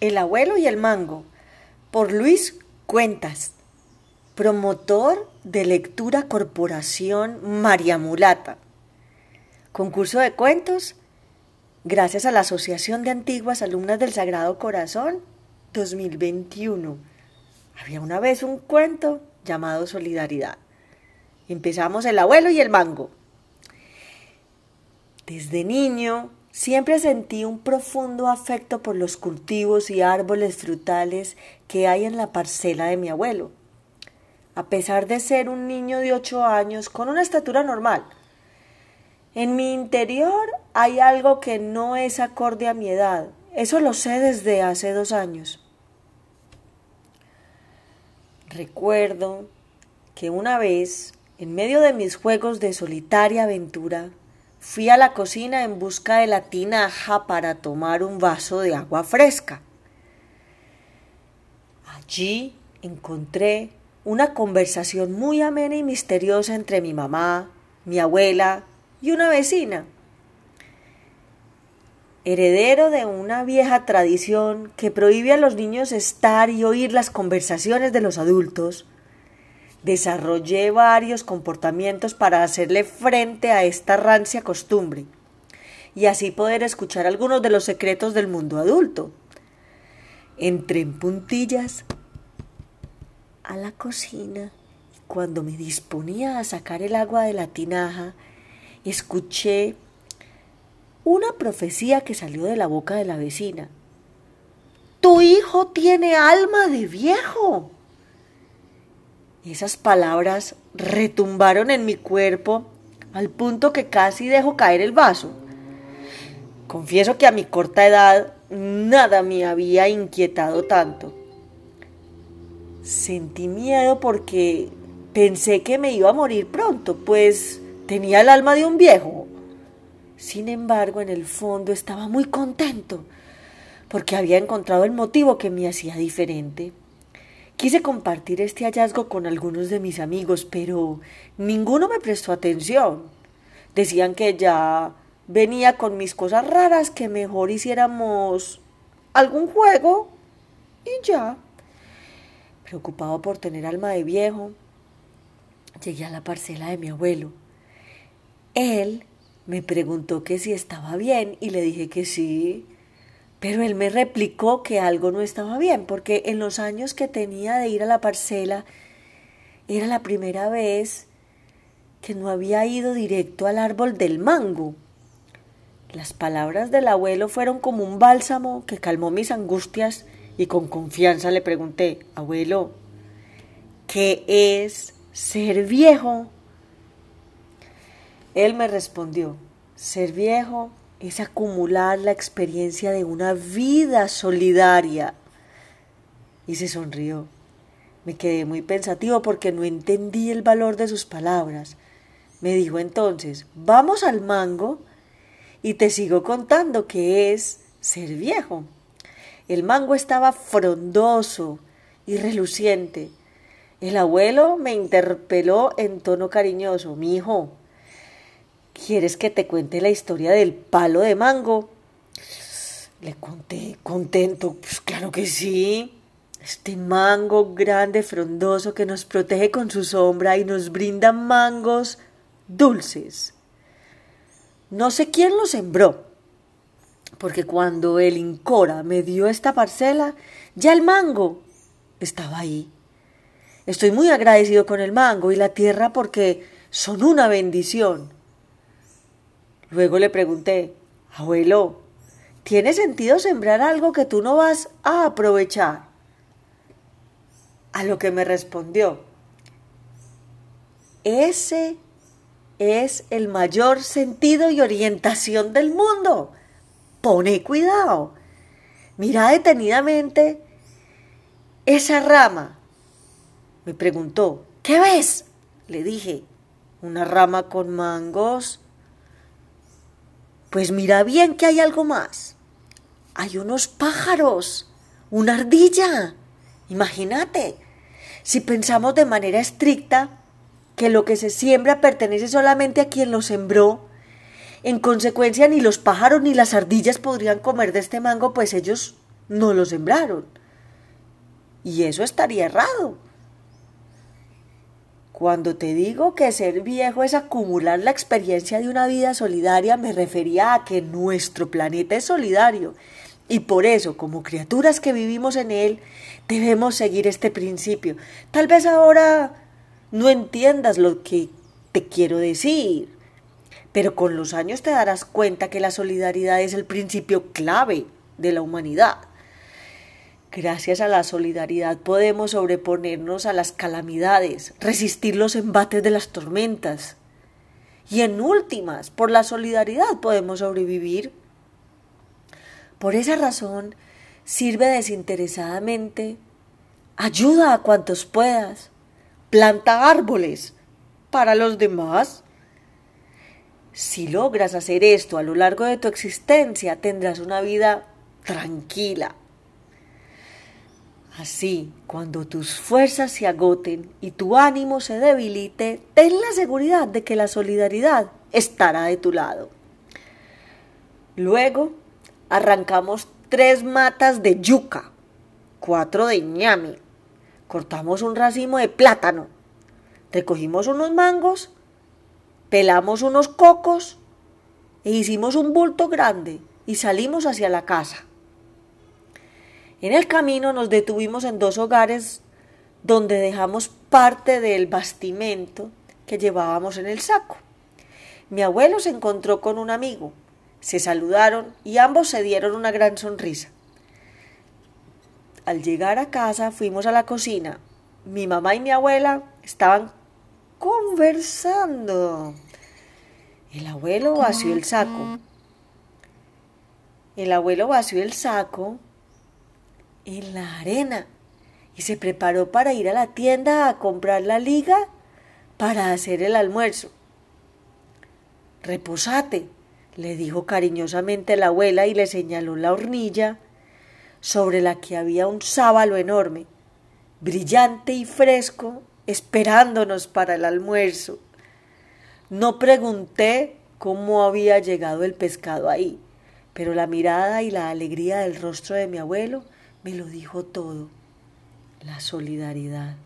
El abuelo y el mango, por Luis Cuentas, promotor de lectura Corporación María Mulata. Concurso de cuentos, gracias a la Asociación de Antiguas Alumnas del Sagrado Corazón 2021. Había una vez un cuento llamado Solidaridad. Empezamos el abuelo y el mango. Desde niño Siempre sentí un profundo afecto por los cultivos y árboles frutales que hay en la parcela de mi abuelo. A pesar de ser un niño de ocho años con una estatura normal, en mi interior hay algo que no es acorde a mi edad. Eso lo sé desde hace dos años. Recuerdo que una vez, en medio de mis juegos de solitaria aventura, Fui a la cocina en busca de la tinaja para tomar un vaso de agua fresca. Allí encontré una conversación muy amena y misteriosa entre mi mamá, mi abuela y una vecina. Heredero de una vieja tradición que prohíbe a los niños estar y oír las conversaciones de los adultos, desarrollé varios comportamientos para hacerle frente a esta rancia costumbre y así poder escuchar algunos de los secretos del mundo adulto. Entré en puntillas a la cocina y cuando me disponía a sacar el agua de la tinaja, escuché una profecía que salió de la boca de la vecina. Tu hijo tiene alma de viejo. Esas palabras retumbaron en mi cuerpo al punto que casi dejo caer el vaso. Confieso que a mi corta edad nada me había inquietado tanto. Sentí miedo porque pensé que me iba a morir pronto, pues tenía el alma de un viejo. Sin embargo, en el fondo estaba muy contento porque había encontrado el motivo que me hacía diferente. Quise compartir este hallazgo con algunos de mis amigos, pero ninguno me prestó atención. Decían que ya venía con mis cosas raras, que mejor hiciéramos algún juego y ya. Preocupado por tener alma de viejo, llegué a la parcela de mi abuelo. Él me preguntó que si estaba bien y le dije que sí. Pero él me replicó que algo no estaba bien, porque en los años que tenía de ir a la parcela, era la primera vez que no había ido directo al árbol del mango. Las palabras del abuelo fueron como un bálsamo que calmó mis angustias y con confianza le pregunté, abuelo, ¿qué es ser viejo? Él me respondió, ser viejo es acumular la experiencia de una vida solidaria. Y se sonrió. Me quedé muy pensativo porque no entendí el valor de sus palabras. Me dijo entonces, vamos al mango y te sigo contando qué es ser viejo. El mango estaba frondoso y reluciente. El abuelo me interpeló en tono cariñoso. Mi hijo, ¿Quieres que te cuente la historia del palo de mango? Le conté, contento, pues claro que sí. Este mango grande, frondoso, que nos protege con su sombra y nos brinda mangos dulces. No sé quién lo sembró, porque cuando el Incora me dio esta parcela, ya el mango estaba ahí. Estoy muy agradecido con el mango y la tierra porque son una bendición. Luego le pregunté, abuelo, ¿tiene sentido sembrar algo que tú no vas a aprovechar? A lo que me respondió, ese es el mayor sentido y orientación del mundo. Pone cuidado. Mira detenidamente esa rama. Me preguntó, ¿qué ves? Le dije, una rama con mangos. Pues mira bien que hay algo más. Hay unos pájaros, una ardilla. Imagínate, si pensamos de manera estricta que lo que se siembra pertenece solamente a quien lo sembró, en consecuencia ni los pájaros ni las ardillas podrían comer de este mango, pues ellos no lo sembraron. Y eso estaría errado. Cuando te digo que ser viejo es acumular la experiencia de una vida solidaria, me refería a que nuestro planeta es solidario. Y por eso, como criaturas que vivimos en él, debemos seguir este principio. Tal vez ahora no entiendas lo que te quiero decir, pero con los años te darás cuenta que la solidaridad es el principio clave de la humanidad. Gracias a la solidaridad podemos sobreponernos a las calamidades, resistir los embates de las tormentas. Y en últimas, por la solidaridad podemos sobrevivir. Por esa razón, sirve desinteresadamente, ayuda a cuantos puedas, planta árboles para los demás. Si logras hacer esto a lo largo de tu existencia, tendrás una vida tranquila, Así, cuando tus fuerzas se agoten y tu ánimo se debilite, ten la seguridad de que la solidaridad estará de tu lado. Luego, arrancamos tres matas de yuca, cuatro de ñame, cortamos un racimo de plátano, recogimos unos mangos, pelamos unos cocos e hicimos un bulto grande y salimos hacia la casa. En el camino nos detuvimos en dos hogares donde dejamos parte del bastimento que llevábamos en el saco. Mi abuelo se encontró con un amigo, se saludaron y ambos se dieron una gran sonrisa. Al llegar a casa fuimos a la cocina. Mi mamá y mi abuela estaban conversando. El abuelo vació el saco. El abuelo vació el saco en la arena y se preparó para ir a la tienda a comprar la liga para hacer el almuerzo. Reposate, le dijo cariñosamente la abuela y le señaló la hornilla sobre la que había un sábalo enorme, brillante y fresco, esperándonos para el almuerzo. No pregunté cómo había llegado el pescado ahí, pero la mirada y la alegría del rostro de mi abuelo me lo dijo todo, la solidaridad.